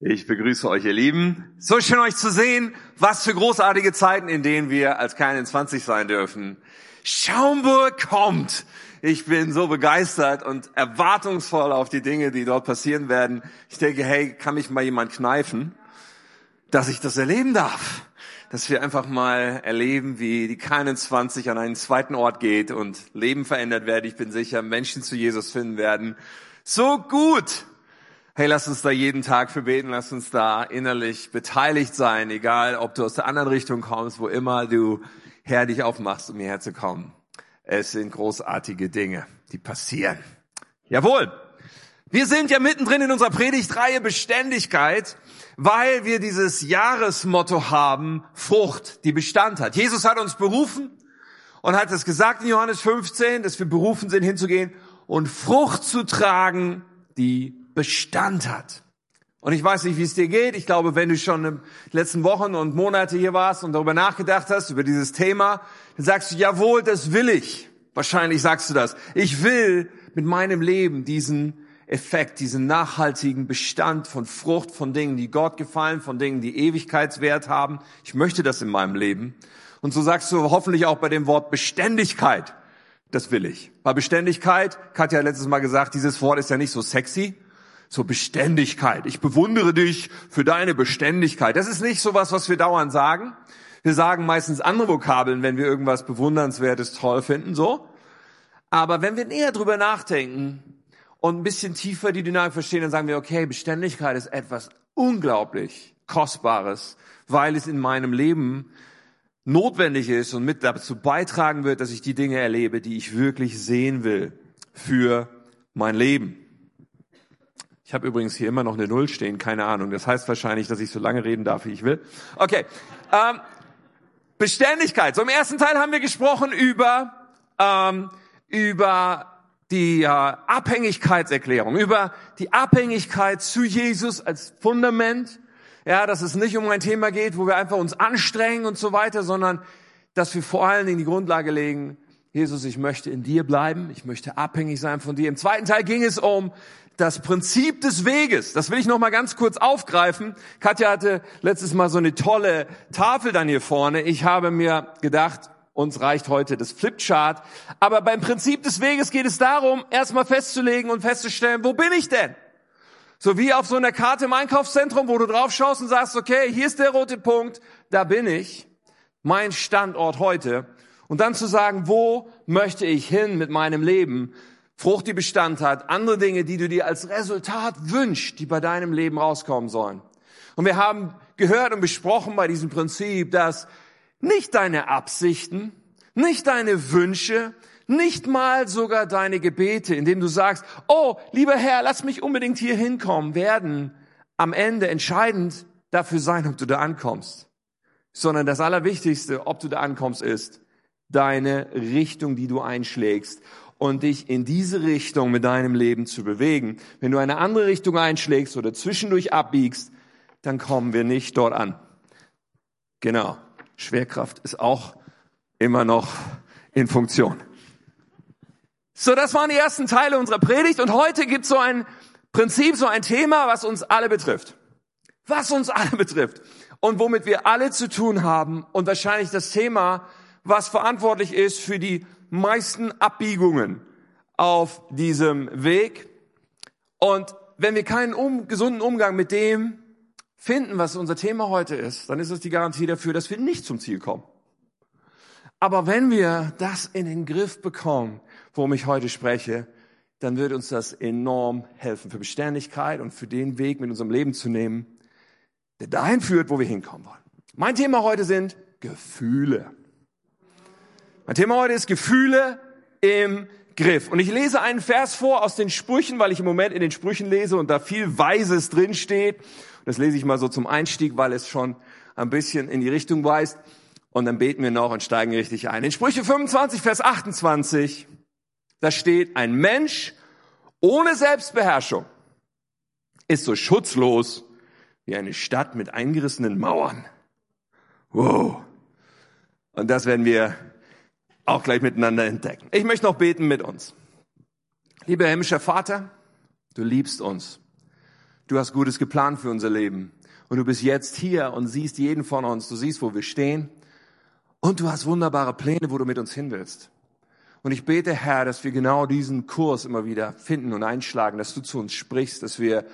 Ich begrüße euch, ihr Lieben. So schön euch zu sehen. Was für großartige Zeiten, in denen wir als keine 20 sein dürfen. Schaumburg kommt. Ich bin so begeistert und erwartungsvoll auf die Dinge, die dort passieren werden. Ich denke, hey, kann mich mal jemand kneifen, dass ich das erleben darf? Dass wir einfach mal erleben, wie die keinen 20 an einen zweiten Ort geht und Leben verändert werden. Ich bin sicher, Menschen zu Jesus finden werden. So gut. Hey, lass uns da jeden Tag für beten, lass uns da innerlich beteiligt sein, egal ob du aus der anderen Richtung kommst, wo immer du her dich aufmachst, um hierher zu kommen. Es sind großartige Dinge, die passieren. Jawohl. Wir sind ja mittendrin in unserer Predigtreihe Beständigkeit, weil wir dieses Jahresmotto haben, Frucht, die Bestand hat. Jesus hat uns berufen und hat es gesagt in Johannes 15, dass wir berufen sind, hinzugehen und Frucht zu tragen, die Bestand hat. Und ich weiß nicht, wie es dir geht. Ich glaube, wenn du schon in den letzten Wochen und Monate hier warst und darüber nachgedacht hast, über dieses Thema, dann sagst du, jawohl, das will ich. Wahrscheinlich sagst du das. Ich will mit meinem Leben diesen Effekt, diesen nachhaltigen Bestand von Frucht, von Dingen, die Gott gefallen, von Dingen, die Ewigkeitswert haben. Ich möchte das in meinem Leben. Und so sagst du hoffentlich auch bei dem Wort Beständigkeit. Das will ich. Bei Beständigkeit, Katja hat letztes Mal gesagt, dieses Wort ist ja nicht so sexy zur Beständigkeit. Ich bewundere dich für deine Beständigkeit. Das ist nicht so was, was wir dauernd sagen. Wir sagen meistens andere Vokabeln, wenn wir irgendwas bewundernswertes toll finden, so. Aber wenn wir näher drüber nachdenken und ein bisschen tiefer die Dynamik verstehen, dann sagen wir, okay, Beständigkeit ist etwas unglaublich Kostbares, weil es in meinem Leben notwendig ist und mit dazu beitragen wird, dass ich die Dinge erlebe, die ich wirklich sehen will für mein Leben. Ich habe übrigens hier immer noch eine Null stehen, keine Ahnung. Das heißt wahrscheinlich, dass ich so lange reden darf, wie ich will. Okay. Ähm, Beständigkeit. So im ersten Teil haben wir gesprochen über ähm, über die äh, Abhängigkeitserklärung, über die Abhängigkeit zu Jesus als Fundament. Ja, dass es nicht um ein Thema geht, wo wir einfach uns anstrengen und so weiter, sondern dass wir vor allen Dingen die Grundlage legen, Jesus, ich möchte in dir bleiben, ich möchte abhängig sein von dir. Im zweiten Teil ging es um das Prinzip des Weges. Das will ich noch mal ganz kurz aufgreifen. Katja hatte letztes Mal so eine tolle Tafel dann hier vorne. Ich habe mir gedacht, uns reicht heute das Flipchart. Aber beim Prinzip des Weges geht es darum, erstmal festzulegen und festzustellen, wo bin ich denn? So wie auf so einer Karte im Einkaufszentrum, wo du drauf schaust und sagst, okay, hier ist der rote Punkt, da bin ich. Mein Standort heute. Und dann zu sagen, wo möchte ich hin mit meinem Leben? Frucht, die Bestand hat, andere Dinge, die du dir als Resultat wünschst, die bei deinem Leben rauskommen sollen. Und wir haben gehört und besprochen bei diesem Prinzip, dass nicht deine Absichten, nicht deine Wünsche, nicht mal sogar deine Gebete, indem du sagst, oh, lieber Herr, lass mich unbedingt hier hinkommen, werden am Ende entscheidend dafür sein, ob du da ankommst. Sondern das Allerwichtigste, ob du da ankommst, ist deine Richtung, die du einschlägst und dich in diese Richtung mit deinem Leben zu bewegen. Wenn du eine andere Richtung einschlägst oder zwischendurch abbiegst, dann kommen wir nicht dort an. Genau. Schwerkraft ist auch immer noch in Funktion. So, das waren die ersten Teile unserer Predigt und heute gibt es so ein Prinzip, so ein Thema, was uns alle betrifft. Was uns alle betrifft und womit wir alle zu tun haben und wahrscheinlich das Thema, was verantwortlich ist für die meisten Abbiegungen auf diesem Weg. Und wenn wir keinen um, gesunden Umgang mit dem finden, was unser Thema heute ist, dann ist es die Garantie dafür, dass wir nicht zum Ziel kommen. Aber wenn wir das in den Griff bekommen, worum ich heute spreche, dann wird uns das enorm helfen für Beständigkeit und für den Weg mit unserem Leben zu nehmen, der dahin führt, wo wir hinkommen wollen. Mein Thema heute sind Gefühle. Mein Thema heute ist Gefühle im Griff. Und ich lese einen Vers vor aus den Sprüchen, weil ich im Moment in den Sprüchen lese und da viel Weises drin steht. Das lese ich mal so zum Einstieg, weil es schon ein bisschen in die Richtung weist. Und dann beten wir noch und steigen richtig ein. In Sprüche 25, Vers 28, da steht, ein Mensch ohne Selbstbeherrschung ist so schutzlos wie eine Stadt mit eingerissenen Mauern. Wow. Und das werden wir auch gleich miteinander entdecken. Ich möchte noch beten mit uns. Lieber himmlischer Vater, du liebst uns. Du hast Gutes geplant für unser Leben. Und du bist jetzt hier und siehst jeden von uns. Du siehst, wo wir stehen. Und du hast wunderbare Pläne, wo du mit uns hin willst. Und ich bete, Herr, dass wir genau diesen Kurs immer wieder finden und einschlagen, dass du zu uns sprichst, dass wir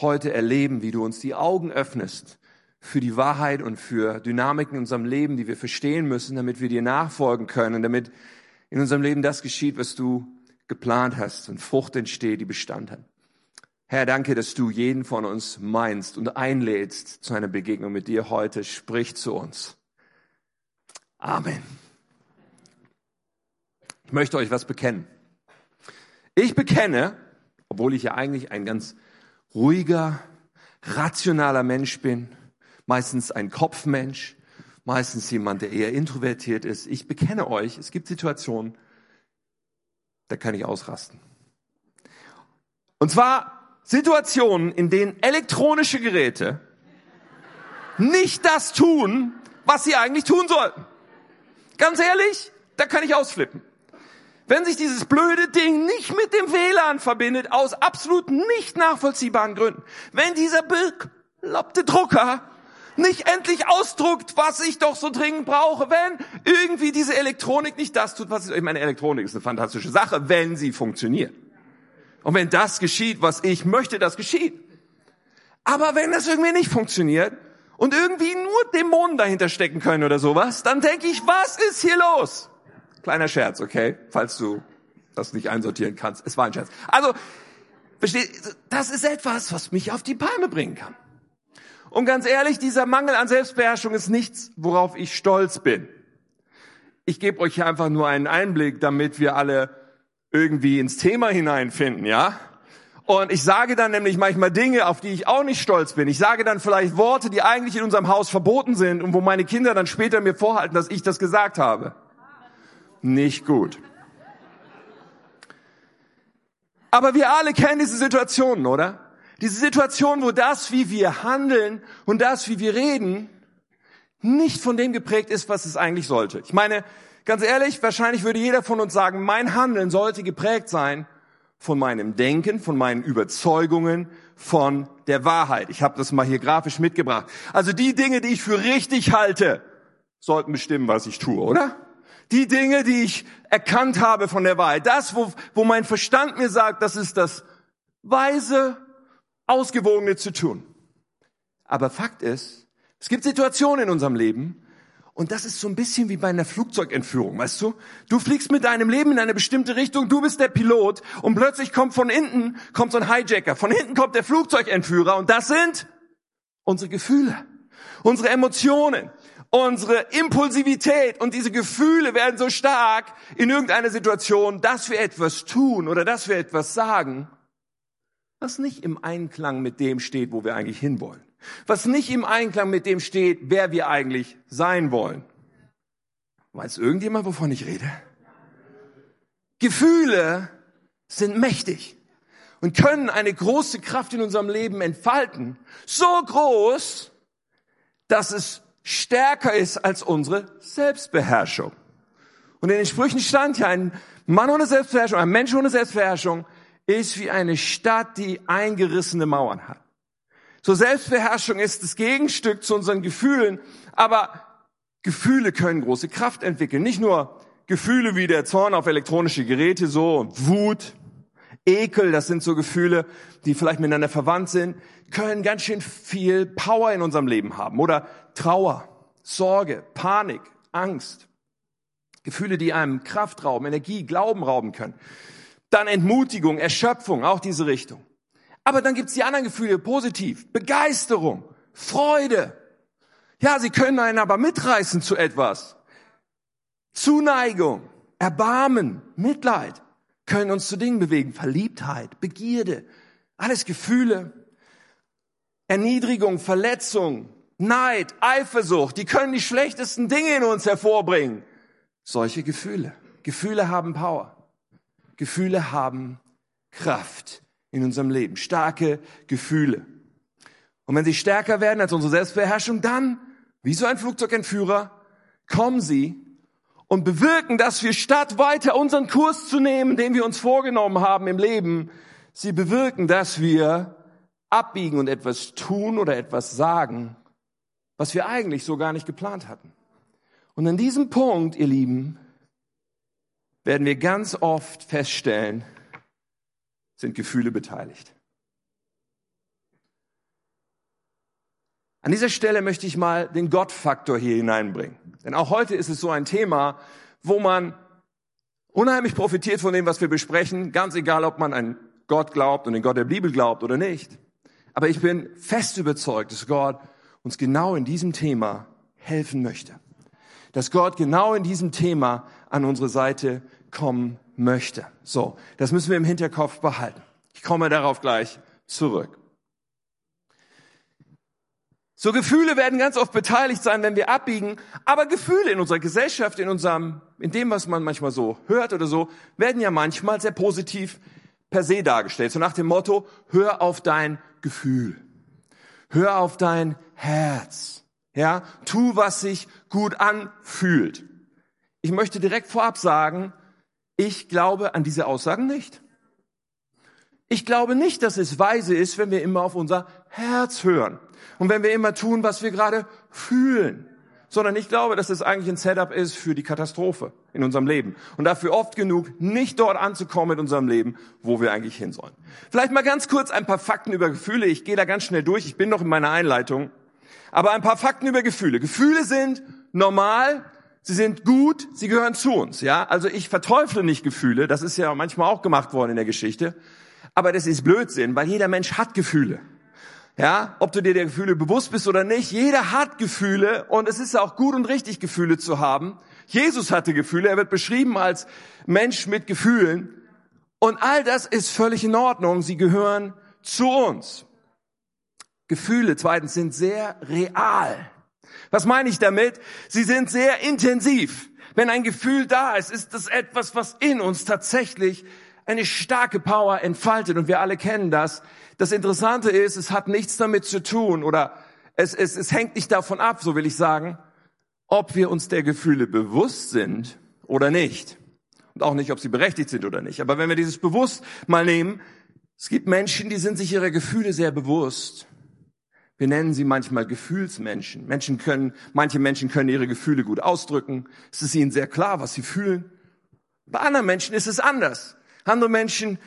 heute erleben, wie du uns die Augen öffnest für die Wahrheit und für Dynamiken in unserem Leben, die wir verstehen müssen, damit wir dir nachfolgen können, damit in unserem Leben das geschieht, was du geplant hast und Frucht entsteht, die Bestand hat. Herr, danke, dass du jeden von uns meinst und einlädst zu einer Begegnung mit dir heute. Sprich zu uns. Amen. Ich möchte euch was bekennen. Ich bekenne, obwohl ich ja eigentlich ein ganz ruhiger, rationaler Mensch bin, meistens ein Kopfmensch, meistens jemand, der eher introvertiert ist. Ich bekenne euch, es gibt Situationen, da kann ich ausrasten. Und zwar Situationen, in denen elektronische Geräte nicht das tun, was sie eigentlich tun sollten. Ganz ehrlich, da kann ich ausflippen. Wenn sich dieses blöde Ding nicht mit dem WLAN verbindet, aus absolut nicht nachvollziehbaren Gründen. Wenn dieser bekloppte Drucker nicht endlich ausdruckt, was ich doch so dringend brauche, wenn irgendwie diese Elektronik nicht das tut, was ich, ich meine, Elektronik ist eine fantastische Sache, wenn sie funktioniert. Und wenn das geschieht, was ich möchte, das geschieht. Aber wenn das irgendwie nicht funktioniert und irgendwie nur Dämonen dahinter stecken können oder sowas, dann denke ich, was ist hier los? Kleiner Scherz, okay? Falls du das nicht einsortieren kannst. Es war ein Scherz. Also, versteht, das ist etwas, was mich auf die Palme bringen kann. Und ganz ehrlich, dieser Mangel an Selbstbeherrschung ist nichts, worauf ich stolz bin. Ich gebe euch hier einfach nur einen Einblick, damit wir alle irgendwie ins Thema hineinfinden, ja? Und ich sage dann nämlich manchmal Dinge, auf die ich auch nicht stolz bin. Ich sage dann vielleicht Worte, die eigentlich in unserem Haus verboten sind und wo meine Kinder dann später mir vorhalten, dass ich das gesagt habe. Nicht gut. Aber wir alle kennen diese Situationen, oder? Diese Situation, wo das, wie wir handeln und das, wie wir reden, nicht von dem geprägt ist, was es eigentlich sollte. Ich meine, ganz ehrlich, wahrscheinlich würde jeder von uns sagen, mein Handeln sollte geprägt sein von meinem Denken, von meinen Überzeugungen, von der Wahrheit. Ich habe das mal hier grafisch mitgebracht. Also die Dinge, die ich für richtig halte, sollten bestimmen, was ich tue, oder? Die Dinge, die ich erkannt habe von der Wahrheit. Das, wo, wo mein Verstand mir sagt, das ist das Weise, Ausgewogene zu tun. Aber Fakt ist, es gibt Situationen in unserem Leben, und das ist so ein bisschen wie bei einer Flugzeugentführung, weißt du? Du fliegst mit deinem Leben in eine bestimmte Richtung, du bist der Pilot und plötzlich kommt von hinten, kommt so ein Hijacker, von hinten kommt der Flugzeugentführer und das sind unsere Gefühle, unsere Emotionen, unsere Impulsivität und diese Gefühle werden so stark in irgendeiner Situation, dass wir etwas tun oder dass wir etwas sagen, was nicht im Einklang mit dem steht, wo wir eigentlich hinwollen. Was nicht im Einklang mit dem steht, wer wir eigentlich sein wollen. Weiß irgendjemand, wovon ich rede? Gefühle sind mächtig und können eine große Kraft in unserem Leben entfalten. So groß, dass es stärker ist als unsere Selbstbeherrschung. Und in den Sprüchen stand ja ein Mann ohne Selbstbeherrschung, ein Mensch ohne Selbstbeherrschung ist wie eine Stadt, die eingerissene Mauern hat. So Selbstbeherrschung ist das Gegenstück zu unseren Gefühlen, aber Gefühle können große Kraft entwickeln. Nicht nur Gefühle wie der Zorn auf elektronische Geräte, so Wut, Ekel, das sind so Gefühle, die vielleicht miteinander verwandt sind, können ganz schön viel Power in unserem Leben haben. Oder Trauer, Sorge, Panik, Angst. Gefühle, die einem Kraft rauben, Energie, Glauben rauben können. Dann Entmutigung, Erschöpfung, auch diese Richtung. Aber dann gibt's die anderen Gefühle, positiv, Begeisterung, Freude. Ja, sie können einen aber mitreißen zu etwas. Zuneigung, Erbarmen, Mitleid können uns zu Dingen bewegen. Verliebtheit, Begierde, alles Gefühle. Erniedrigung, Verletzung, Neid, Eifersucht, die können die schlechtesten Dinge in uns hervorbringen. Solche Gefühle. Gefühle haben Power. Gefühle haben Kraft in unserem Leben. Starke Gefühle. Und wenn sie stärker werden als unsere Selbstbeherrschung, dann, wie so ein Flugzeugentführer, kommen sie und bewirken, dass wir statt weiter unseren Kurs zu nehmen, den wir uns vorgenommen haben im Leben, sie bewirken, dass wir abbiegen und etwas tun oder etwas sagen, was wir eigentlich so gar nicht geplant hatten. Und an diesem Punkt, ihr Lieben, werden wir ganz oft feststellen, sind Gefühle beteiligt. An dieser Stelle möchte ich mal den Gottfaktor hier hineinbringen. Denn auch heute ist es so ein Thema, wo man unheimlich profitiert von dem, was wir besprechen, ganz egal, ob man an Gott glaubt und den Gott der Bibel glaubt oder nicht. Aber ich bin fest überzeugt, dass Gott uns genau in diesem Thema helfen möchte. Dass Gott genau in diesem Thema an unsere Seite kommen möchte. So, das müssen wir im Hinterkopf behalten. Ich komme darauf gleich zurück. So Gefühle werden ganz oft beteiligt sein, wenn wir abbiegen, aber Gefühle in unserer Gesellschaft, in unserem, in dem, was man manchmal so hört oder so, werden ja manchmal sehr positiv per se dargestellt. So nach dem Motto, hör auf dein Gefühl. Hör auf dein Herz. Ja, tu, was sich gut anfühlt. Ich möchte direkt vorab sagen, ich glaube an diese Aussagen nicht. Ich glaube nicht, dass es weise ist, wenn wir immer auf unser Herz hören und wenn wir immer tun, was wir gerade fühlen, sondern ich glaube, dass es eigentlich ein Setup ist für die Katastrophe in unserem Leben und dafür oft genug nicht dort anzukommen in unserem Leben, wo wir eigentlich hin sollen. Vielleicht mal ganz kurz ein paar Fakten über Gefühle. Ich gehe da ganz schnell durch. Ich bin noch in meiner Einleitung. Aber ein paar Fakten über Gefühle. Gefühle sind normal, sie sind gut, sie gehören zu uns. Ja, also ich verteufle nicht Gefühle. Das ist ja manchmal auch gemacht worden in der Geschichte. Aber das ist Blödsinn, weil jeder Mensch hat Gefühle. Ja, ob du dir der Gefühle bewusst bist oder nicht, jeder hat Gefühle und es ist auch gut und richtig, Gefühle zu haben. Jesus hatte Gefühle, er wird beschrieben als Mensch mit Gefühlen und all das ist völlig in Ordnung, sie gehören zu uns. Gefühle zweitens sind sehr real. Was meine ich damit? Sie sind sehr intensiv. Wenn ein Gefühl da ist, ist das etwas, was in uns tatsächlich eine starke Power entfaltet und wir alle kennen das. Das Interessante ist, es hat nichts damit zu tun oder es, es, es hängt nicht davon ab, so will ich sagen, ob wir uns der Gefühle bewusst sind oder nicht. Und auch nicht, ob sie berechtigt sind oder nicht. Aber wenn wir dieses bewusst mal nehmen, es gibt Menschen, die sind sich ihrer Gefühle sehr bewusst. Wir nennen sie manchmal Gefühlsmenschen. Menschen können, manche Menschen können ihre Gefühle gut ausdrücken. Es ist ihnen sehr klar, was sie fühlen. Bei anderen Menschen ist es anders. Andere Menschen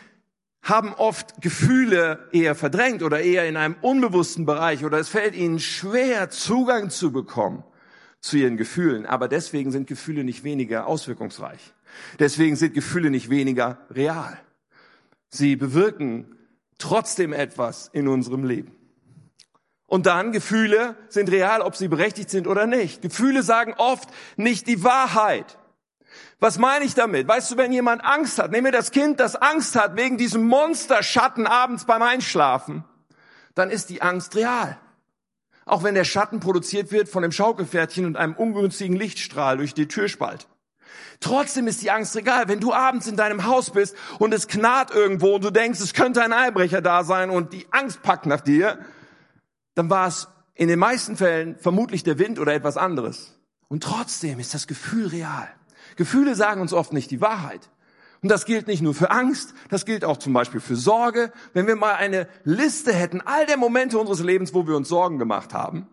haben oft Gefühle eher verdrängt oder eher in einem unbewussten Bereich oder es fällt ihnen schwer, Zugang zu bekommen zu ihren Gefühlen. Aber deswegen sind Gefühle nicht weniger auswirkungsreich. Deswegen sind Gefühle nicht weniger real. Sie bewirken trotzdem etwas in unserem Leben. Und dann, Gefühle sind real, ob sie berechtigt sind oder nicht. Gefühle sagen oft nicht die Wahrheit. Was meine ich damit? Weißt du, wenn jemand Angst hat, nehmen wir das Kind, das Angst hat wegen diesem Monsterschatten abends beim Einschlafen, dann ist die Angst real. Auch wenn der Schatten produziert wird von dem Schaukelpferdchen und einem ungünstigen Lichtstrahl durch die Türspalt. Trotzdem ist die Angst egal. Wenn du abends in deinem Haus bist und es knarrt irgendwo und du denkst, es könnte ein Einbrecher da sein und die Angst packt nach dir, dann war es in den meisten Fällen vermutlich der Wind oder etwas anderes. Und trotzdem ist das Gefühl real. Gefühle sagen uns oft nicht die Wahrheit. Und das gilt nicht nur für Angst, das gilt auch zum Beispiel für Sorge. Wenn wir mal eine Liste hätten, all der Momente unseres Lebens, wo wir uns Sorgen gemacht haben,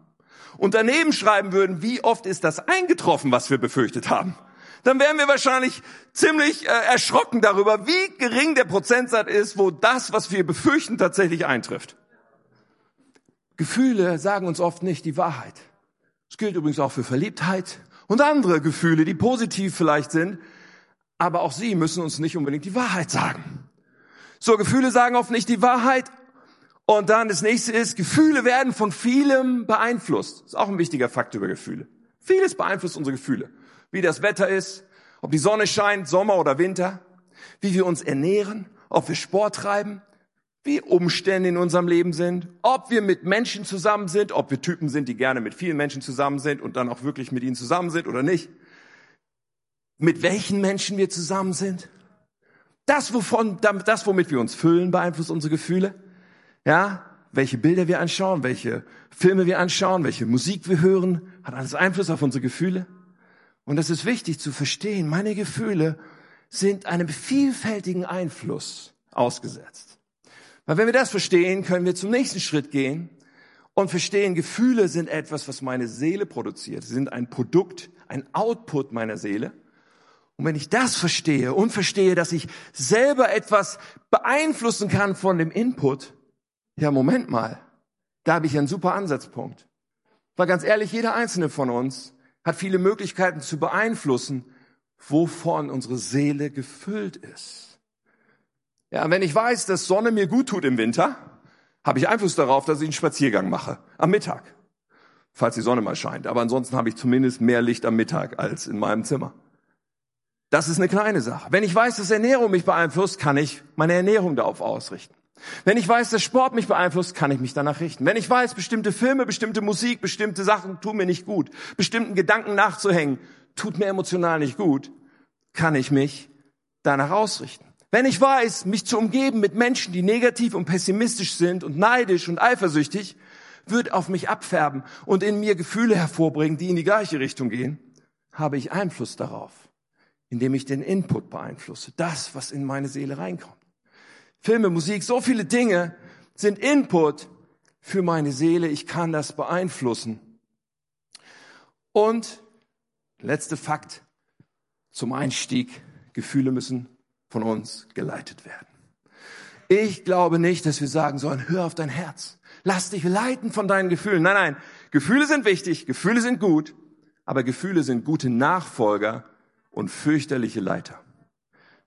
und daneben schreiben würden, wie oft ist das eingetroffen, was wir befürchtet haben, dann wären wir wahrscheinlich ziemlich äh, erschrocken darüber, wie gering der Prozentsatz ist, wo das, was wir befürchten, tatsächlich eintrifft. Gefühle sagen uns oft nicht die Wahrheit. Das gilt übrigens auch für Verliebtheit und andere Gefühle, die positiv vielleicht sind, aber auch sie müssen uns nicht unbedingt die Wahrheit sagen. So, Gefühle sagen oft nicht die Wahrheit. Und dann das nächste ist, Gefühle werden von vielem beeinflusst. Das ist auch ein wichtiger Fakt über Gefühle. Vieles beeinflusst unsere Gefühle. Wie das Wetter ist, ob die Sonne scheint, Sommer oder Winter, wie wir uns ernähren, ob wir Sport treiben, wie Umstände in unserem Leben sind, ob wir mit Menschen zusammen sind, ob wir Typen sind, die gerne mit vielen Menschen zusammen sind und dann auch wirklich mit ihnen zusammen sind oder nicht. Mit welchen Menschen wir zusammen sind. Das, wovon, das, womit wir uns füllen, beeinflusst unsere Gefühle. Ja, welche Bilder wir anschauen, welche Filme wir anschauen, welche Musik wir hören, hat alles Einfluss auf unsere Gefühle. Und das ist wichtig zu verstehen. Meine Gefühle sind einem vielfältigen Einfluss ausgesetzt. Weil wenn wir das verstehen, können wir zum nächsten Schritt gehen und verstehen, Gefühle sind etwas, was meine Seele produziert. Sie sind ein Produkt, ein Output meiner Seele. Und wenn ich das verstehe und verstehe, dass ich selber etwas beeinflussen kann von dem Input, ja, Moment mal, da habe ich einen super Ansatzpunkt. Weil ganz ehrlich, jeder einzelne von uns hat viele Möglichkeiten zu beeinflussen, wovon unsere Seele gefüllt ist. Ja, wenn ich weiß, dass Sonne mir gut tut im Winter, habe ich Einfluss darauf, dass ich einen Spaziergang mache am Mittag, falls die Sonne mal scheint. Aber ansonsten habe ich zumindest mehr Licht am Mittag als in meinem Zimmer. Das ist eine kleine Sache. Wenn ich weiß, dass Ernährung mich beeinflusst, kann ich meine Ernährung darauf ausrichten. Wenn ich weiß, dass Sport mich beeinflusst, kann ich mich danach richten. Wenn ich weiß, bestimmte Filme, bestimmte Musik, bestimmte Sachen tun mir nicht gut, bestimmten Gedanken nachzuhängen, tut mir emotional nicht gut, kann ich mich danach ausrichten. Wenn ich weiß, mich zu umgeben mit Menschen, die negativ und pessimistisch sind und neidisch und eifersüchtig, wird auf mich abfärben und in mir Gefühle hervorbringen, die in die gleiche Richtung gehen, habe ich Einfluss darauf, indem ich den Input beeinflusse, das, was in meine Seele reinkommt. Filme, Musik, so viele Dinge sind Input für meine Seele. Ich kann das beeinflussen. Und letzter Fakt zum Einstieg. Gefühle müssen von uns geleitet werden. Ich glaube nicht, dass wir sagen sollen, hör auf dein Herz. Lass dich leiten von deinen Gefühlen. Nein, nein. Gefühle sind wichtig. Gefühle sind gut. Aber Gefühle sind gute Nachfolger und fürchterliche Leiter.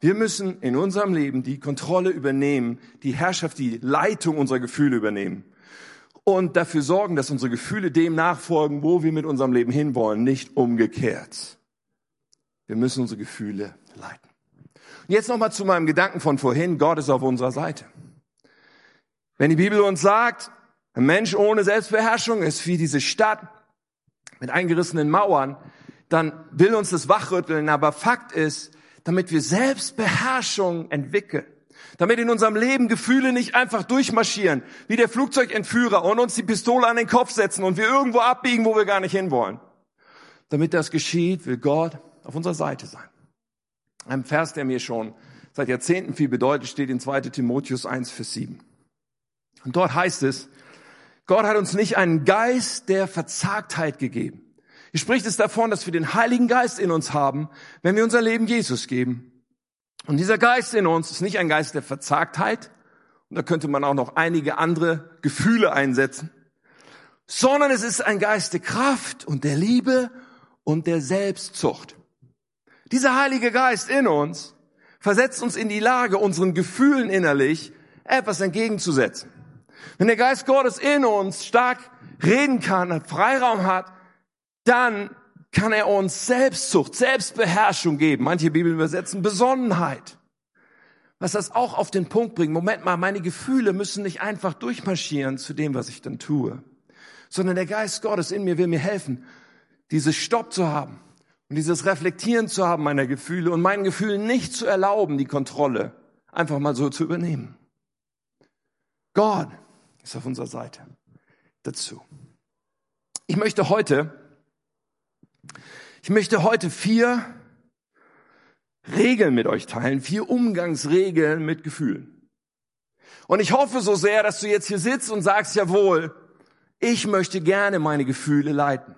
Wir müssen in unserem Leben die Kontrolle übernehmen, die Herrschaft, die Leitung unserer Gefühle übernehmen und dafür sorgen, dass unsere Gefühle dem nachfolgen, wo wir mit unserem Leben hinwollen, nicht umgekehrt. Wir müssen unsere Gefühle leiten. Und jetzt nochmal zu meinem Gedanken von vorhin, Gott ist auf unserer Seite. Wenn die Bibel uns sagt, ein Mensch ohne Selbstbeherrschung ist wie diese Stadt mit eingerissenen Mauern, dann will uns das wachrütteln, aber Fakt ist, damit wir Selbstbeherrschung entwickeln. Damit in unserem Leben Gefühle nicht einfach durchmarschieren, wie der Flugzeugentführer und uns die Pistole an den Kopf setzen und wir irgendwo abbiegen, wo wir gar nicht hinwollen. Damit das geschieht, will Gott auf unserer Seite sein. Ein Vers, der mir schon seit Jahrzehnten viel bedeutet, steht in 2 Timotheus 1, Vers 7. Und dort heißt es, Gott hat uns nicht einen Geist der Verzagtheit gegeben, hier spricht es davon, dass wir den Heiligen Geist in uns haben, wenn wir unser Leben Jesus geben. Und dieser Geist in uns ist nicht ein Geist der Verzagtheit, und da könnte man auch noch einige andere Gefühle einsetzen, sondern es ist ein Geist der Kraft und der Liebe und der Selbstzucht. Dieser Heilige Geist in uns versetzt uns in die Lage, unseren Gefühlen innerlich etwas entgegenzusetzen. Wenn der Geist Gottes in uns stark reden kann, Freiraum hat, dann kann er uns Selbstzucht, Selbstbeherrschung geben. Manche Bibeln übersetzen Besonnenheit. Was das auch auf den Punkt bringt. Moment mal, meine Gefühle müssen nicht einfach durchmarschieren zu dem, was ich dann tue, sondern der Geist Gottes in mir will mir helfen, dieses Stopp zu haben und dieses Reflektieren zu haben meiner Gefühle und meinen Gefühlen nicht zu erlauben, die Kontrolle einfach mal so zu übernehmen. Gott ist auf unserer Seite dazu. Ich möchte heute ich möchte heute vier Regeln mit euch teilen, vier Umgangsregeln mit Gefühlen. Und ich hoffe so sehr, dass du jetzt hier sitzt und sagst, jawohl, ich möchte gerne meine Gefühle leiten.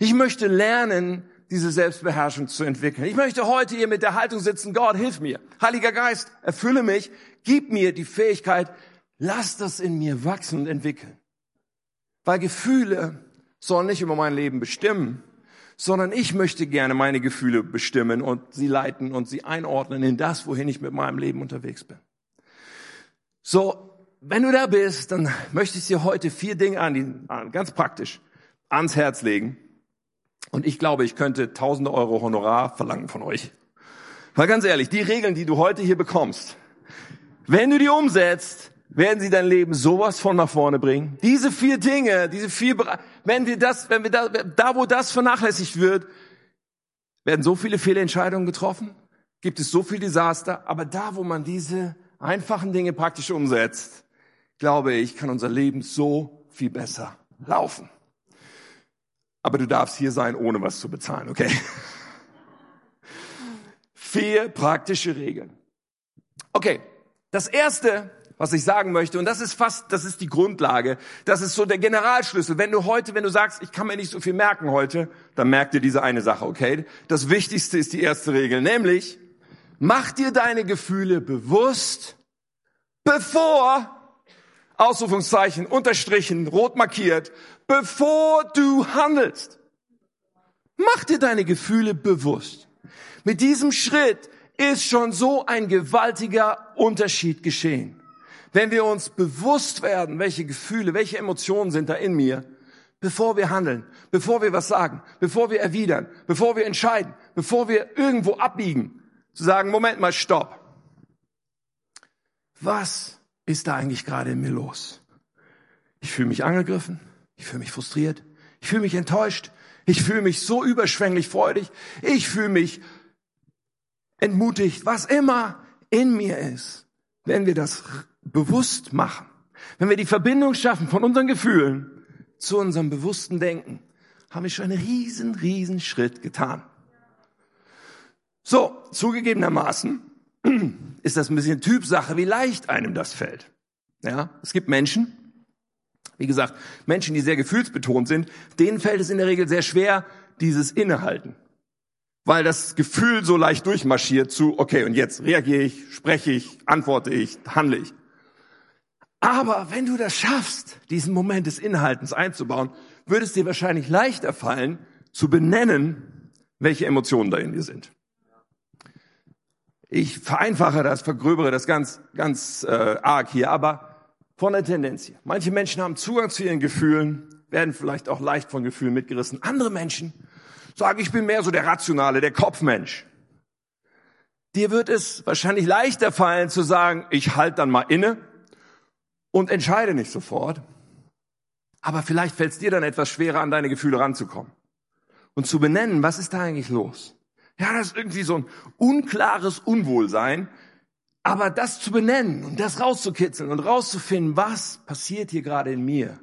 Ich möchte lernen, diese Selbstbeherrschung zu entwickeln. Ich möchte heute hier mit der Haltung sitzen, Gott, hilf mir. Heiliger Geist, erfülle mich, gib mir die Fähigkeit, lass das in mir wachsen und entwickeln. Weil Gefühle sollen nicht über mein Leben bestimmen, sondern ich möchte gerne meine Gefühle bestimmen und sie leiten und sie einordnen in das, wohin ich mit meinem Leben unterwegs bin. So, wenn du da bist, dann möchte ich dir heute vier Dinge an, ganz praktisch ans Herz legen. Und ich glaube, ich könnte tausende Euro Honorar verlangen von euch. Weil ganz ehrlich, die Regeln, die du heute hier bekommst, wenn du die umsetzt, werden sie dein Leben sowas von nach vorne bringen. Diese vier Dinge, diese vier, wenn wir das, wenn wir da, da wo das vernachlässigt wird, werden so viele Fehlentscheidungen getroffen, gibt es so viel Desaster, aber da, wo man diese einfachen Dinge praktisch umsetzt, glaube ich, kann unser Leben so viel besser laufen. Aber du darfst hier sein, ohne was zu bezahlen, okay? Vier praktische Regeln. Okay, das erste was ich sagen möchte. Und das ist fast, das ist die Grundlage. Das ist so der Generalschlüssel. Wenn du heute, wenn du sagst, ich kann mir nicht so viel merken heute, dann merk dir diese eine Sache, okay? Das Wichtigste ist die erste Regel, nämlich, mach dir deine Gefühle bewusst, bevor, Ausrufungszeichen, unterstrichen, rot markiert, bevor du handelst. Mach dir deine Gefühle bewusst. Mit diesem Schritt ist schon so ein gewaltiger Unterschied geschehen. Wenn wir uns bewusst werden, welche Gefühle, welche Emotionen sind da in mir, bevor wir handeln, bevor wir was sagen, bevor wir erwidern, bevor wir entscheiden, bevor wir irgendwo abbiegen, zu sagen, Moment mal, stopp. Was ist da eigentlich gerade in mir los? Ich fühle mich angegriffen, ich fühle mich frustriert, ich fühle mich enttäuscht, ich fühle mich so überschwänglich freudig, ich fühle mich entmutigt, was immer in mir ist. Wenn wir das bewusst machen, wenn wir die Verbindung schaffen von unseren Gefühlen zu unserem bewussten Denken, haben wir schon einen riesen, riesen Schritt getan. So, zugegebenermaßen ist das ein bisschen Typsache, wie leicht einem das fällt. Ja, es gibt Menschen, wie gesagt, Menschen, die sehr gefühlsbetont sind, denen fällt es in der Regel sehr schwer, dieses Innehalten. Weil das Gefühl so leicht durchmarschiert zu, okay, und jetzt reagiere ich, spreche ich, antworte ich, handle ich. Aber wenn du das schaffst, diesen Moment des Inhaltens einzubauen, würde es dir wahrscheinlich leichter fallen, zu benennen, welche Emotionen da in dir sind. Ich vereinfache das, vergröbere das ganz, ganz äh, arg hier, aber von der Tendenz hier. Manche Menschen haben Zugang zu ihren Gefühlen, werden vielleicht auch leicht von Gefühlen mitgerissen. Andere Menschen sagen, ich bin mehr so der Rationale, der Kopfmensch. Dir wird es wahrscheinlich leichter fallen zu sagen, ich halte dann mal inne und entscheide nicht sofort. Aber vielleicht fällt es dir dann etwas schwerer, an deine Gefühle ranzukommen und zu benennen, was ist da eigentlich los? Ja, das ist irgendwie so ein unklares Unwohlsein. Aber das zu benennen und das rauszukitzeln und rauszufinden, was passiert hier gerade in mir,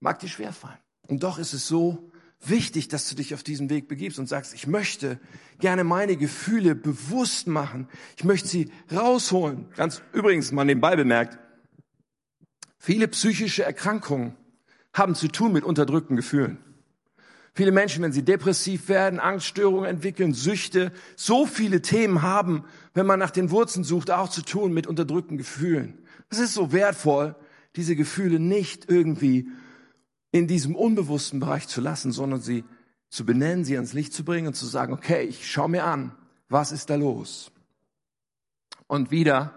mag dir schwerfallen. Und doch ist es so wichtig, dass du dich auf diesen Weg begibst und sagst, ich möchte gerne meine Gefühle bewusst machen. Ich möchte sie rausholen. Ganz übrigens, man nebenbei bemerkt, viele psychische Erkrankungen haben zu tun mit unterdrückten Gefühlen. Viele Menschen, wenn sie depressiv werden, Angststörungen entwickeln, Süchte, so viele Themen haben, wenn man nach den Wurzeln sucht, auch zu tun mit unterdrückten Gefühlen. Es ist so wertvoll, diese Gefühle nicht irgendwie in diesem unbewussten Bereich zu lassen, sondern sie zu benennen, sie ans Licht zu bringen und zu sagen, okay, ich schau mir an, was ist da los? Und wieder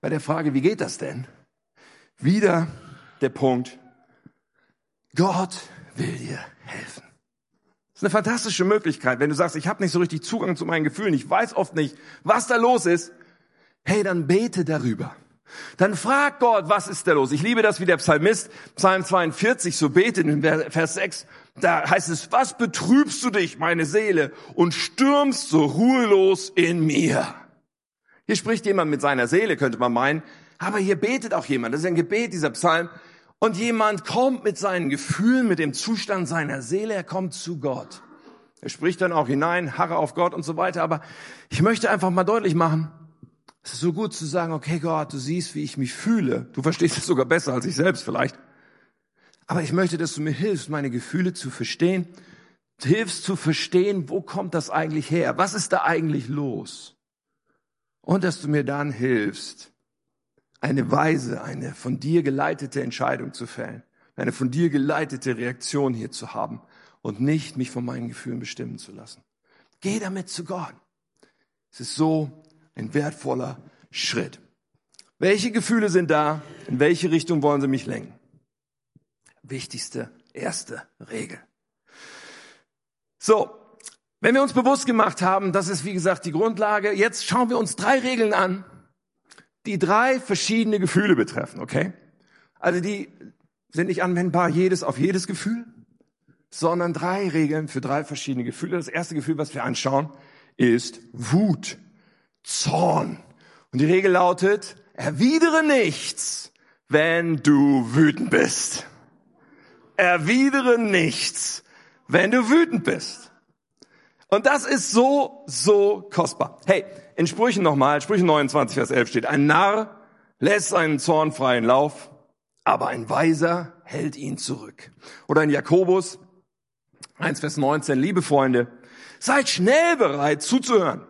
bei der Frage, wie geht das denn? Wieder der Punkt, Gott will dir helfen. Eine fantastische Möglichkeit, wenn du sagst, ich habe nicht so richtig Zugang zu meinen Gefühlen, ich weiß oft nicht, was da los ist. Hey, dann bete darüber. Dann frag Gott, was ist da los? Ich liebe das, wie der Psalmist, Psalm 42, so betet in Vers 6. Da heißt es, was betrübst du dich, meine Seele, und stürmst so ruhelos in mir? Hier spricht jemand mit seiner Seele, könnte man meinen. Aber hier betet auch jemand. Das ist ein Gebet, dieser Psalm. Und jemand kommt mit seinen Gefühlen, mit dem Zustand seiner Seele, er kommt zu Gott. Er spricht dann auch hinein, harre auf Gott und so weiter. Aber ich möchte einfach mal deutlich machen, es ist so gut zu sagen, okay Gott, du siehst, wie ich mich fühle. Du verstehst es sogar besser als ich selbst vielleicht. Aber ich möchte, dass du mir hilfst, meine Gefühle zu verstehen. Hilfst zu verstehen, wo kommt das eigentlich her? Was ist da eigentlich los? Und dass du mir dann hilfst, eine weise, eine von dir geleitete Entscheidung zu fällen, eine von dir geleitete Reaktion hier zu haben und nicht mich von meinen Gefühlen bestimmen zu lassen. Geh damit zu Gott. Es ist so ein wertvoller Schritt. Welche Gefühle sind da? In welche Richtung wollen sie mich lenken? Wichtigste, erste Regel. So, wenn wir uns bewusst gemacht haben, das ist wie gesagt die Grundlage, jetzt schauen wir uns drei Regeln an, die drei verschiedene Gefühle betreffen, okay? Also die sind nicht anwendbar jedes auf jedes Gefühl, sondern drei Regeln für drei verschiedene Gefühle. Das erste Gefühl, was wir anschauen, ist Wut, Zorn. Und die Regel lautet, erwidere nichts, wenn du wütend bist. Erwidere nichts, wenn du wütend bist. Und das ist so, so kostbar. Hey, in Sprüchen nochmal, Sprüchen 29, Vers 11 steht, ein Narr lässt seinen Zorn freien Lauf, aber ein Weiser hält ihn zurück. Oder in Jakobus 1, Vers 19, liebe Freunde, seid schnell bereit zuzuhören,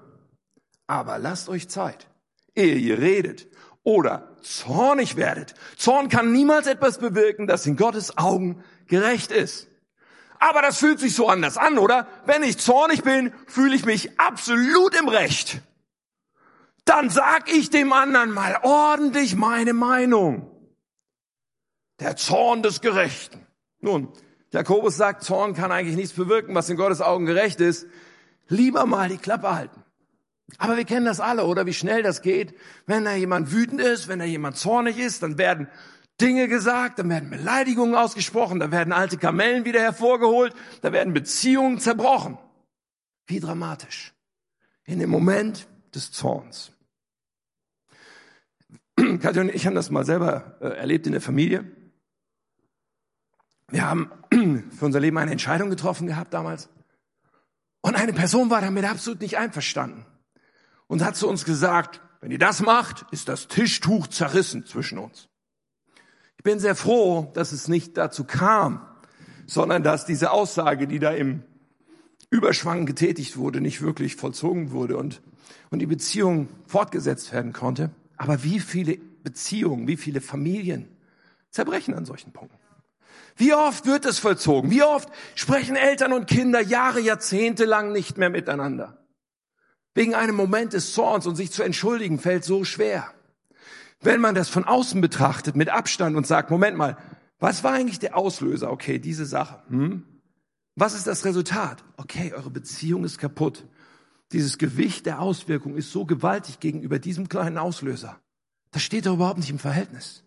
aber lasst euch Zeit, ehe ihr redet oder zornig werdet. Zorn kann niemals etwas bewirken, das in Gottes Augen gerecht ist. Aber das fühlt sich so anders an, oder? Wenn ich zornig bin, fühle ich mich absolut im Recht. Dann sag ich dem anderen mal ordentlich meine Meinung. Der Zorn des Gerechten. Nun, Jakobus sagt, Zorn kann eigentlich nichts bewirken, was in Gottes Augen gerecht ist. Lieber mal die Klappe halten. Aber wir kennen das alle, oder wie schnell das geht. Wenn da jemand wütend ist, wenn da jemand zornig ist, dann werden Dinge gesagt, dann werden Beleidigungen ausgesprochen, da werden alte Kamellen wieder hervorgeholt, da werden Beziehungen zerbrochen. Wie dramatisch. In dem Moment des Zorns. Katja und ich haben das mal selber äh, erlebt in der Familie. Wir haben für unser Leben eine Entscheidung getroffen gehabt damals. Und eine Person war damit absolut nicht einverstanden und hat zu uns gesagt, wenn ihr das macht, ist das Tischtuch zerrissen zwischen uns. Ich bin sehr froh, dass es nicht dazu kam, sondern dass diese Aussage, die da im Überschwang getätigt wurde, nicht wirklich vollzogen wurde und, und die Beziehung fortgesetzt werden konnte. Aber wie viele Beziehungen, wie viele Familien zerbrechen an solchen Punkten? Wie oft wird es vollzogen? Wie oft sprechen Eltern und Kinder Jahre, Jahrzehnte lang nicht mehr miteinander? Wegen einem Moment des Zorns und sich zu entschuldigen fällt so schwer. Wenn man das von außen betrachtet, mit Abstand und sagt, Moment mal, was war eigentlich der Auslöser? Okay, diese Sache. Hm? Was ist das Resultat? Okay, eure Beziehung ist kaputt. Dieses Gewicht der Auswirkung ist so gewaltig gegenüber diesem kleinen Auslöser. Das steht doch überhaupt nicht im Verhältnis.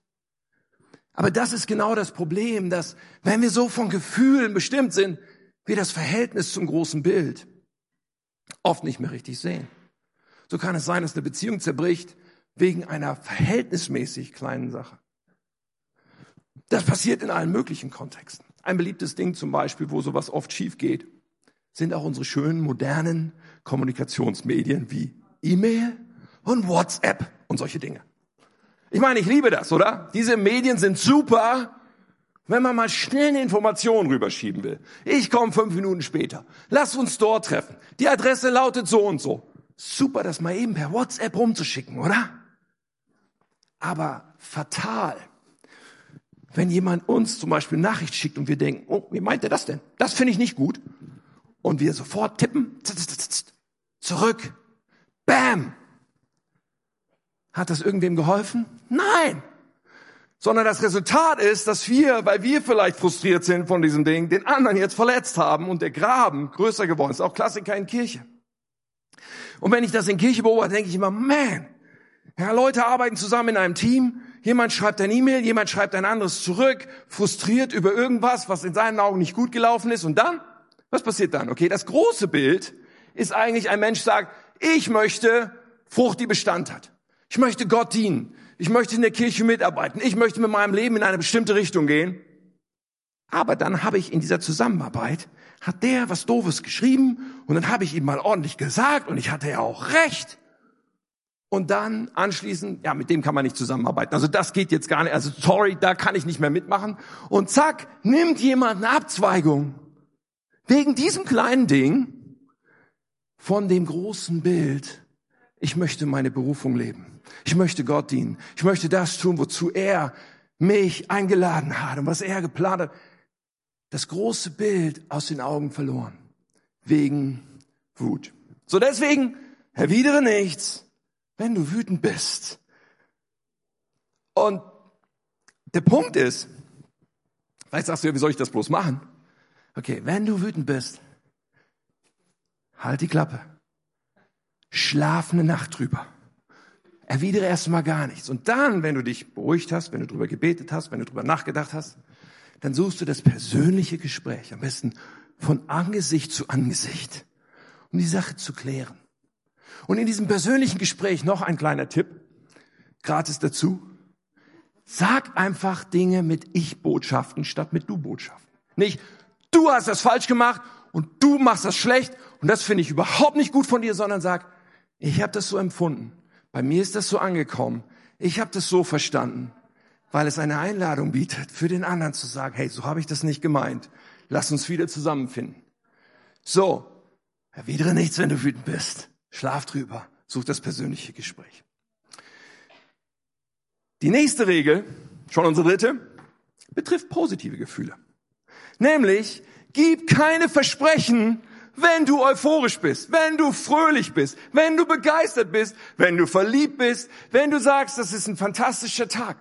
Aber das ist genau das Problem, dass wenn wir so von Gefühlen bestimmt sind, wir das Verhältnis zum großen Bild oft nicht mehr richtig sehen. So kann es sein, dass eine Beziehung zerbricht wegen einer verhältnismäßig kleinen Sache. Das passiert in allen möglichen Kontexten. Ein beliebtes Ding zum Beispiel, wo sowas oft schief geht, sind auch unsere schönen modernen Kommunikationsmedien wie E-Mail und WhatsApp und solche Dinge. Ich meine, ich liebe das, oder? Diese Medien sind super, wenn man mal schnell eine Information rüberschieben will. Ich komme fünf Minuten später. Lass uns dort treffen. Die Adresse lautet so und so. Super, das mal eben per WhatsApp rumzuschicken, oder? Aber fatal, wenn jemand uns zum Beispiel Nachricht schickt und wir denken, oh, wie meint er das denn? Das finde ich nicht gut. Und wir sofort tippen, zurück, bam, hat das irgendwem geholfen? Nein. Sondern das Resultat ist, dass wir, weil wir vielleicht frustriert sind von diesem Ding, den anderen jetzt verletzt haben und der Graben größer geworden ist. Auch Klassiker in Kirche. Und wenn ich das in Kirche beobachte, denke ich immer, man, ja, Leute arbeiten zusammen in einem Team. Jemand schreibt ein E-Mail, jemand schreibt ein anderes zurück, frustriert über irgendwas, was in seinen Augen nicht gut gelaufen ist. Und dann, was passiert dann? Okay, das große Bild ist eigentlich ein Mensch sagt, ich möchte Frucht, die Bestand hat. Ich möchte Gott dienen. Ich möchte in der Kirche mitarbeiten. Ich möchte mit meinem Leben in eine bestimmte Richtung gehen. Aber dann habe ich in dieser Zusammenarbeit, hat der was Doofes geschrieben und dann habe ich ihm mal ordentlich gesagt und ich hatte ja auch recht. Und dann anschließend, ja, mit dem kann man nicht zusammenarbeiten. Also das geht jetzt gar nicht. Also sorry, da kann ich nicht mehr mitmachen. Und zack, nimmt jemand eine Abzweigung wegen diesem kleinen Ding von dem großen Bild. Ich möchte meine Berufung leben. Ich möchte Gott dienen. Ich möchte das tun, wozu er mich eingeladen hat und was er geplant hat. Das große Bild aus den Augen verloren. Wegen Wut. So deswegen, erwidere nichts, wenn du wütend bist. Und der Punkt ist, vielleicht sagst du ja, wie soll ich das bloß machen? Okay, wenn du wütend bist, halt die Klappe. Schlaf eine Nacht drüber. Erwidere erstmal gar nichts. Und dann, wenn du dich beruhigt hast, wenn du drüber gebetet hast, wenn du drüber nachgedacht hast, dann suchst du das persönliche Gespräch, am besten von Angesicht zu Angesicht, um die Sache zu klären. Und in diesem persönlichen Gespräch noch ein kleiner Tipp, gratis dazu. Sag einfach Dinge mit Ich-Botschaften statt mit Du-Botschaften. Nicht, du hast das falsch gemacht und du machst das schlecht und das finde ich überhaupt nicht gut von dir, sondern sag, ich habe das so empfunden bei mir ist das so angekommen. Ich habe das so verstanden, weil es eine Einladung bietet, für den anderen zu sagen, hey, so habe ich das nicht gemeint. Lass uns wieder zusammenfinden. So, erwidere nichts, wenn du wütend bist. Schlaf drüber. Such das persönliche Gespräch. Die nächste Regel, schon unsere dritte, betrifft positive Gefühle. Nämlich, gib keine Versprechen, wenn du euphorisch bist, wenn du fröhlich bist, wenn du begeistert bist, wenn du verliebt bist, wenn du sagst, das ist ein fantastischer Tag.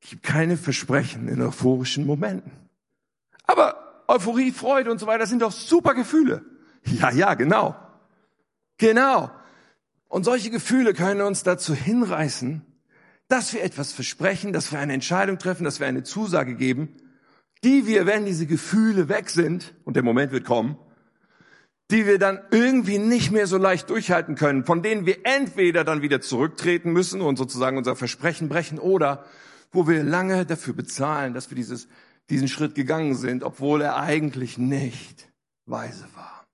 Gib keine Versprechen in euphorischen Momenten. Aber Euphorie, Freude und so weiter sind doch super Gefühle. Ja, ja, genau. Genau. Und solche Gefühle können uns dazu hinreißen, dass wir etwas versprechen, dass wir eine Entscheidung treffen, dass wir eine Zusage geben, die wir, wenn diese Gefühle weg sind, und der Moment wird kommen, die wir dann irgendwie nicht mehr so leicht durchhalten können, von denen wir entweder dann wieder zurücktreten müssen und sozusagen unser Versprechen brechen oder wo wir lange dafür bezahlen, dass wir dieses, diesen Schritt gegangen sind, obwohl er eigentlich nicht weise war.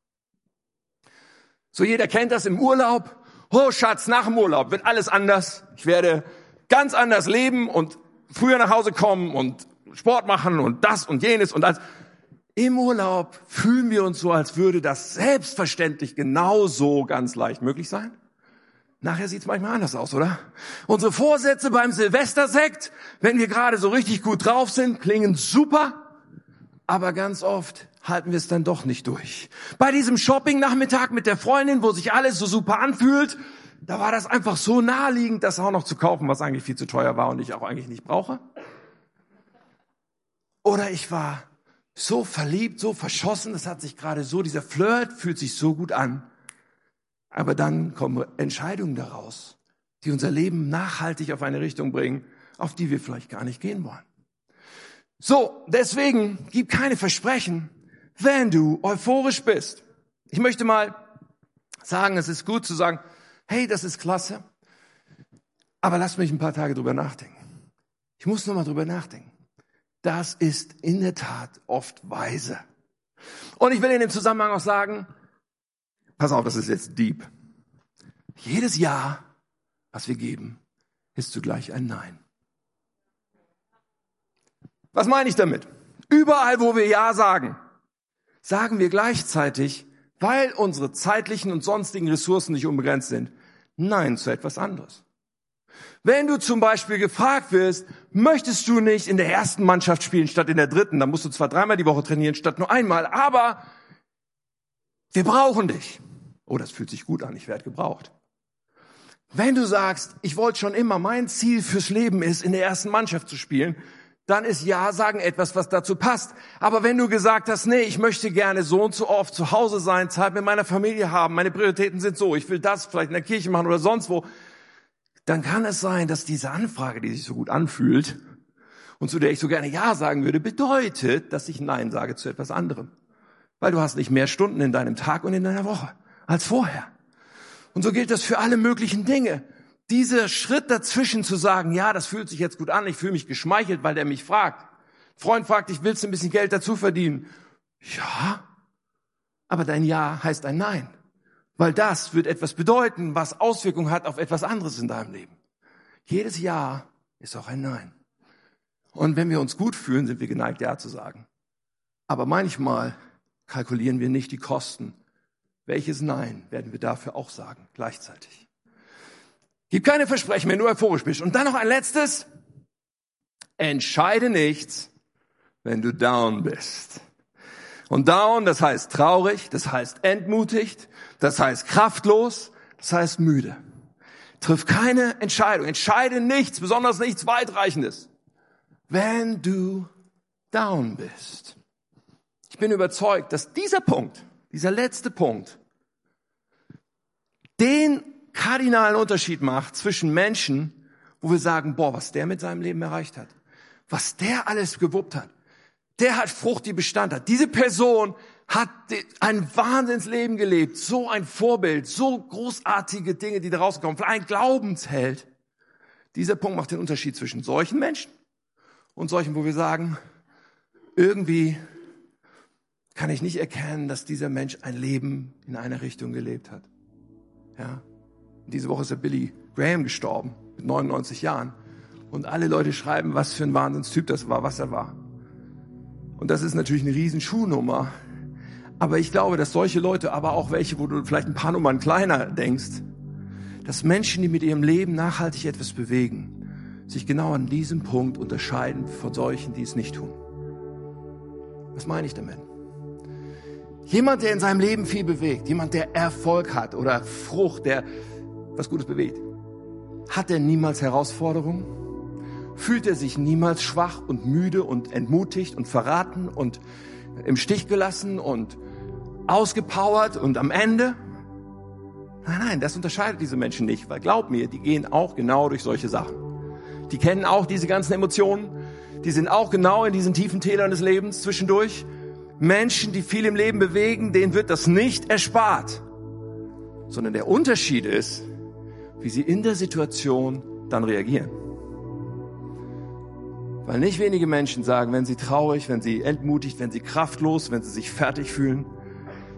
So jeder kennt das im Urlaub. Oh Schatz, nach dem Urlaub wird alles anders. Ich werde ganz anders leben und früher nach Hause kommen und Sport machen und das und jenes und das. Im Urlaub fühlen wir uns so, als würde das selbstverständlich genauso ganz leicht möglich sein. Nachher sieht's manchmal anders aus, oder? Unsere Vorsätze beim Silvestersekt, wenn wir gerade so richtig gut drauf sind, klingen super, aber ganz oft halten wir es dann doch nicht durch. Bei diesem Shopping-Nachmittag mit der Freundin, wo sich alles so super anfühlt, da war das einfach so naheliegend, das auch noch zu kaufen, was eigentlich viel zu teuer war und ich auch eigentlich nicht brauche. Oder ich war so verliebt, so verschossen, das hat sich gerade so, dieser Flirt fühlt sich so gut an. Aber dann kommen Entscheidungen daraus, die unser Leben nachhaltig auf eine Richtung bringen, auf die wir vielleicht gar nicht gehen wollen. So, deswegen gib keine Versprechen, wenn du euphorisch bist. Ich möchte mal sagen, es ist gut zu sagen, hey, das ist klasse, aber lass mich ein paar Tage drüber nachdenken. Ich muss noch mal drüber nachdenken. Das ist in der Tat oft weise. Und ich will in dem Zusammenhang auch sagen, pass auf, das ist jetzt deep. Jedes Ja, was wir geben, ist zugleich ein Nein. Was meine ich damit? Überall, wo wir Ja sagen, sagen wir gleichzeitig, weil unsere zeitlichen und sonstigen Ressourcen nicht unbegrenzt sind, Nein zu etwas anderes. Wenn du zum Beispiel gefragt wirst, möchtest du nicht in der ersten Mannschaft spielen statt in der dritten, dann musst du zwar dreimal die Woche trainieren statt nur einmal, aber wir brauchen dich. Oh, das fühlt sich gut an, ich werde gebraucht. Wenn du sagst, ich wollte schon immer, mein Ziel fürs Leben ist, in der ersten Mannschaft zu spielen, dann ist Ja sagen etwas, was dazu passt. Aber wenn du gesagt hast, nee, ich möchte gerne so und so oft zu Hause sein, Zeit mit meiner Familie haben, meine Prioritäten sind so, ich will das vielleicht in der Kirche machen oder sonst wo, dann kann es sein, dass diese Anfrage, die sich so gut anfühlt und zu der ich so gerne Ja sagen würde, bedeutet, dass ich Nein sage zu etwas anderem. Weil du hast nicht mehr Stunden in deinem Tag und in deiner Woche als vorher. Und so gilt das für alle möglichen Dinge dieser Schritt dazwischen zu sagen, ja, das fühlt sich jetzt gut an, ich fühle mich geschmeichelt, weil der mich fragt. Freund fragt dich, willst du ein bisschen Geld dazu verdienen? Ja, aber dein Ja heißt ein Nein, weil das wird etwas bedeuten, was Auswirkungen hat auf etwas anderes in deinem Leben. Jedes Ja ist auch ein Nein. Und wenn wir uns gut fühlen, sind wir geneigt, Ja zu sagen. Aber manchmal kalkulieren wir nicht die Kosten. Welches Nein werden wir dafür auch sagen, gleichzeitig? Gib keine Versprechen, wenn du euphorisch bist. Und dann noch ein letztes. Entscheide nichts, wenn du down bist. Und down, das heißt traurig, das heißt entmutigt, das heißt kraftlos, das heißt müde. Triff keine Entscheidung, entscheide nichts, besonders nichts weitreichendes, wenn du down bist. Ich bin überzeugt, dass dieser Punkt, dieser letzte Punkt, den kardinalen Unterschied macht zwischen Menschen, wo wir sagen, boah, was der mit seinem Leben erreicht hat, was der alles gewuppt hat, der hat Frucht, die Bestand hat. Diese Person hat ein Wahnsinnsleben gelebt, so ein Vorbild, so großartige Dinge, die da rauskommen, ein Glaubensheld. Dieser Punkt macht den Unterschied zwischen solchen Menschen und solchen, wo wir sagen, irgendwie kann ich nicht erkennen, dass dieser Mensch ein Leben in eine Richtung gelebt hat. Ja, diese Woche ist der Billy Graham gestorben, mit 99 Jahren. Und alle Leute schreiben, was für ein Wahnsinnstyp das war, was er war. Und das ist natürlich eine riesen Schuhnummer. Aber ich glaube, dass solche Leute, aber auch welche, wo du vielleicht ein paar Nummern kleiner denkst, dass Menschen, die mit ihrem Leben nachhaltig etwas bewegen, sich genau an diesem Punkt unterscheiden von solchen, die es nicht tun. Was meine ich damit? Jemand, der in seinem Leben viel bewegt, jemand, der Erfolg hat oder Frucht, der was Gutes bewegt, hat er niemals Herausforderungen? Fühlt er sich niemals schwach und müde und entmutigt und verraten und im Stich gelassen und ausgepowert und am Ende? Nein, nein, das unterscheidet diese Menschen nicht, weil glaub mir, die gehen auch genau durch solche Sachen. Die kennen auch diese ganzen Emotionen, die sind auch genau in diesen tiefen Tälern des Lebens zwischendurch. Menschen, die viel im Leben bewegen, denen wird das nicht erspart, sondern der Unterschied ist, wie sie in der Situation dann reagieren. Weil nicht wenige Menschen sagen, wenn sie traurig, wenn sie entmutigt, wenn sie kraftlos, wenn sie sich fertig fühlen,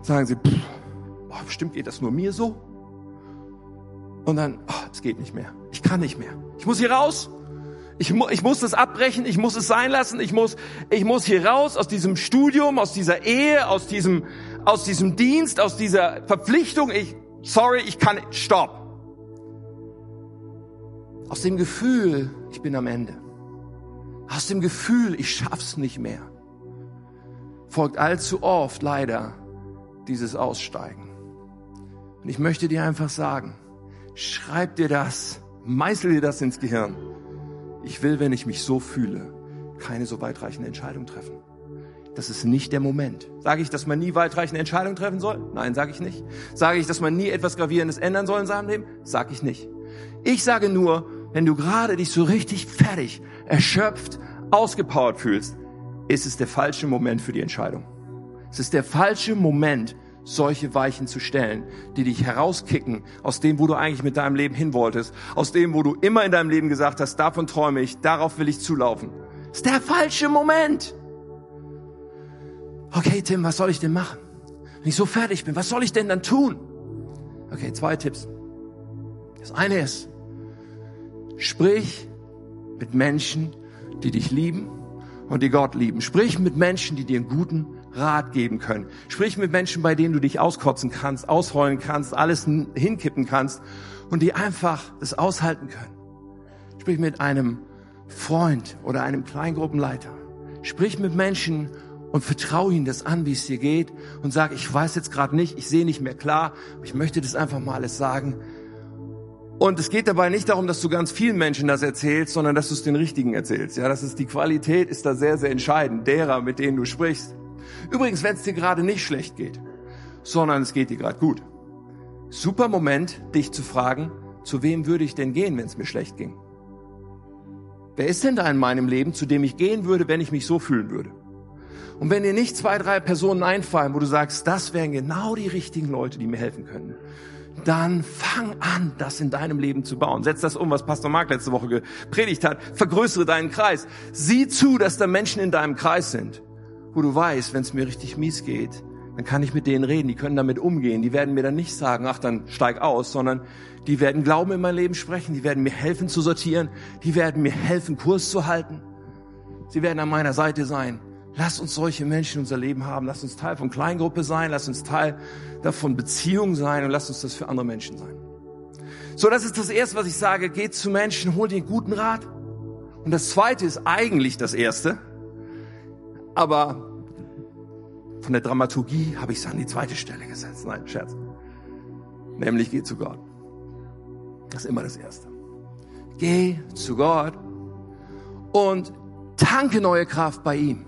sagen sie, pff, bestimmt geht das nur mir so. Und dann, oh, es geht nicht mehr. Ich kann nicht mehr. Ich muss hier raus. Ich, mu ich muss das abbrechen. Ich muss es sein lassen. Ich muss, ich muss hier raus aus diesem Studium, aus dieser Ehe, aus diesem, aus diesem Dienst, aus dieser Verpflichtung. Ich, sorry, ich kann, stopp. Aus dem Gefühl, ich bin am Ende aus dem Gefühl, ich schaff's nicht mehr, folgt allzu oft leider dieses Aussteigen. Und ich möchte dir einfach sagen, schreib dir das, meißel dir das ins Gehirn. Ich will, wenn ich mich so fühle, keine so weitreichende Entscheidung treffen. Das ist nicht der Moment. Sage ich, dass man nie weitreichende Entscheidungen treffen soll? Nein, sage ich nicht. Sage ich, dass man nie etwas Gravierendes ändern soll in seinem Leben? Sage ich nicht. Ich sage nur, wenn du gerade dich so richtig fertig, erschöpft, ausgepowert fühlst, ist es der falsche Moment für die Entscheidung. Es ist der falsche Moment, solche Weichen zu stellen, die dich herauskicken aus dem, wo du eigentlich mit deinem Leben hin wolltest, aus dem, wo du immer in deinem Leben gesagt hast, davon träume ich, darauf will ich zulaufen. Das ist der falsche Moment. Okay, Tim, was soll ich denn machen? Wenn ich so fertig bin, was soll ich denn dann tun? Okay, zwei Tipps. Das eine ist, Sprich mit Menschen, die dich lieben und die Gott lieben. Sprich mit Menschen, die dir einen guten Rat geben können. Sprich mit Menschen, bei denen du dich auskotzen kannst, ausheulen kannst, alles hinkippen kannst und die einfach das aushalten können. Sprich mit einem Freund oder einem Kleingruppenleiter. Sprich mit Menschen und vertraue ihnen das an, wie es dir geht und sag, ich weiß jetzt gerade nicht, ich sehe nicht mehr klar, ich möchte das einfach mal alles sagen und es geht dabei nicht darum, dass du ganz vielen Menschen das erzählst, sondern dass du es den Richtigen erzählst. Ja, das ist die Qualität, ist da sehr, sehr entscheidend, derer, mit denen du sprichst. Übrigens, wenn es dir gerade nicht schlecht geht, sondern es geht dir gerade gut. Super Moment, dich zu fragen, zu wem würde ich denn gehen, wenn es mir schlecht ging? Wer ist denn da in meinem Leben, zu dem ich gehen würde, wenn ich mich so fühlen würde? Und wenn dir nicht zwei, drei Personen einfallen, wo du sagst, das wären genau die richtigen Leute, die mir helfen können, dann fang an, das in deinem Leben zu bauen. Setz das um, was Pastor Mark letzte Woche gepredigt hat. Vergrößere deinen Kreis. Sieh zu, dass da Menschen in deinem Kreis sind, wo du weißt, wenn es mir richtig mies geht, dann kann ich mit denen reden, die können damit umgehen. Die werden mir dann nicht sagen, ach, dann steig aus, sondern die werden Glauben in mein Leben sprechen, die werden mir helfen zu sortieren, die werden mir helfen, Kurs zu halten. Sie werden an meiner Seite sein. Lass uns solche Menschen unser Leben haben. Lass uns Teil von Kleingruppe sein. Lass uns Teil davon Beziehung sein und lass uns das für andere Menschen sein. So, das ist das Erste, was ich sage. Geht zu Menschen, hol dir guten Rat. Und das Zweite ist eigentlich das Erste. Aber von der Dramaturgie habe ich es an die zweite Stelle gesetzt. Nein, Scherz. Nämlich geh zu Gott. Das ist immer das Erste. Geh zu Gott und tanke neue Kraft bei ihm.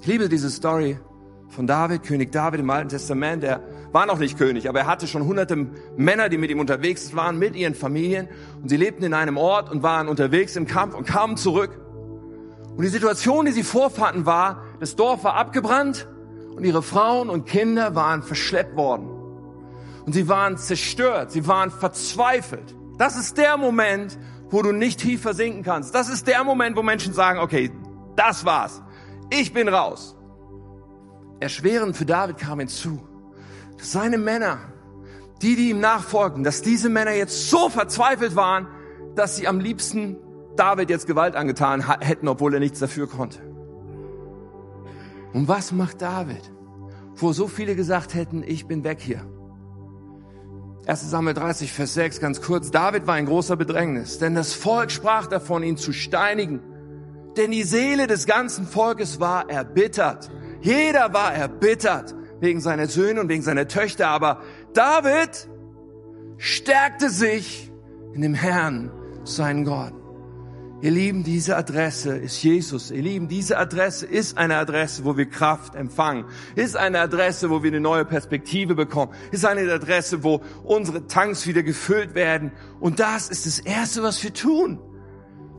Ich liebe diese Story von David, König David im Alten Testament. Er war noch nicht König, aber er hatte schon hunderte Männer, die mit ihm unterwegs waren, mit ihren Familien. Und sie lebten in einem Ort und waren unterwegs im Kampf und kamen zurück. Und die Situation, die sie vorfanden, war, das Dorf war abgebrannt und ihre Frauen und Kinder waren verschleppt worden. Und sie waren zerstört, sie waren verzweifelt. Das ist der Moment, wo du nicht tiefer sinken kannst. Das ist der Moment, wo Menschen sagen, okay, das war's ich bin raus. Erschwerend für David kam hinzu, dass seine Männer die, die ihm nachfolgten, dass diese Männer jetzt so verzweifelt waren, dass sie am liebsten David jetzt Gewalt angetan hätten, obwohl er nichts dafür konnte. Und was macht David? Wo so viele gesagt hätten, ich bin weg hier. 1 Samuel 30, Vers 6, ganz kurz. David war in großer Bedrängnis, denn das Volk sprach davon, ihn zu steinigen. Denn die Seele des ganzen Volkes war erbittert. Jeder war erbittert wegen seiner Söhne und wegen seiner Töchter. Aber David stärkte sich in dem Herrn, seinen Gott. Ihr Lieben, diese Adresse ist Jesus. Ihr Lieben, diese Adresse ist eine Adresse, wo wir Kraft empfangen. Ist eine Adresse, wo wir eine neue Perspektive bekommen. Ist eine Adresse, wo unsere Tanks wieder gefüllt werden. Und das ist das Erste, was wir tun.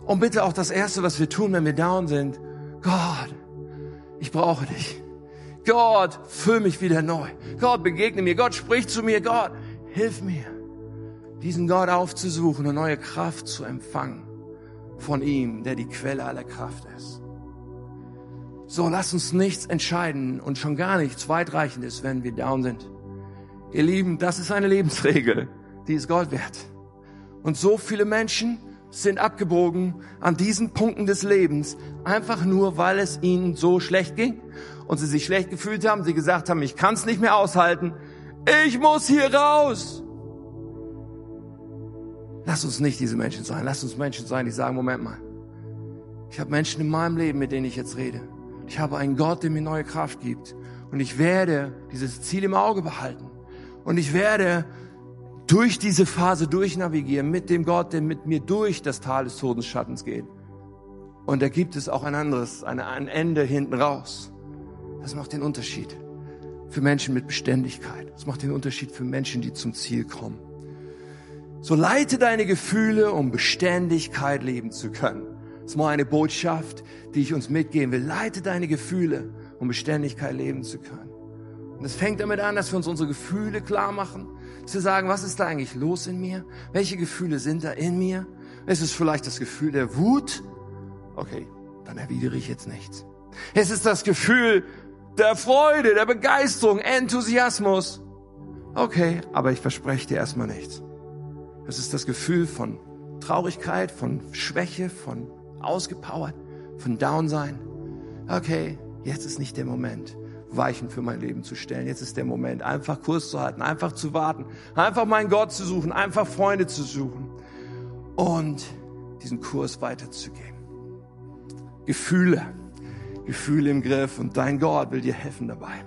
Und bitte auch das Erste, was wir tun, wenn wir down sind. Gott, ich brauche dich. Gott, füll mich wieder neu. Gott, begegne mir. Gott, sprich zu mir. Gott, hilf mir, diesen Gott aufzusuchen und neue Kraft zu empfangen von ihm, der die Quelle aller Kraft ist. So, lass uns nichts entscheiden und schon gar nichts weitreichendes, wenn wir down sind. Ihr Lieben, das ist eine Lebensregel, die ist Gold wert. Und so viele Menschen sind abgebogen an diesen Punkten des Lebens, einfach nur, weil es ihnen so schlecht ging und sie sich schlecht gefühlt haben, sie gesagt haben, ich kann es nicht mehr aushalten, ich muss hier raus. Lass uns nicht diese Menschen sein. Lass uns Menschen sein, die sagen, Moment mal. Ich habe Menschen in meinem Leben, mit denen ich jetzt rede. Ich habe einen Gott, der mir neue Kraft gibt. Und ich werde dieses Ziel im Auge behalten. Und ich werde durch diese Phase durchnavigieren mit dem Gott, der mit mir durch das Tal des Todesschattens geht. Und da gibt es auch ein anderes, ein Ende hinten raus. Das macht den Unterschied für Menschen mit Beständigkeit. Das macht den Unterschied für Menschen, die zum Ziel kommen. So leite deine Gefühle, um Beständigkeit leben zu können. Das ist mal eine Botschaft, die ich uns mitgeben will. Leite deine Gefühle, um Beständigkeit leben zu können. Und es fängt damit an, dass wir uns unsere Gefühle klar machen, zu sagen, was ist da eigentlich los in mir? Welche Gefühle sind da in mir? Ist es vielleicht das Gefühl der Wut? Okay, dann erwidere ich jetzt nichts. Es ist das Gefühl der Freude, der Begeisterung, Enthusiasmus. Okay, aber ich verspreche dir erstmal nichts. Es ist das Gefühl von Traurigkeit, von Schwäche, von ausgepowert, von Downsein. Okay, jetzt ist nicht der Moment, Weichen für mein Leben zu stellen. Jetzt ist der Moment, einfach Kurs zu halten, einfach zu warten, einfach meinen Gott zu suchen, einfach Freunde zu suchen und diesen Kurs weiterzugeben. Gefühle, Gefühle im Griff und dein Gott will dir helfen dabei.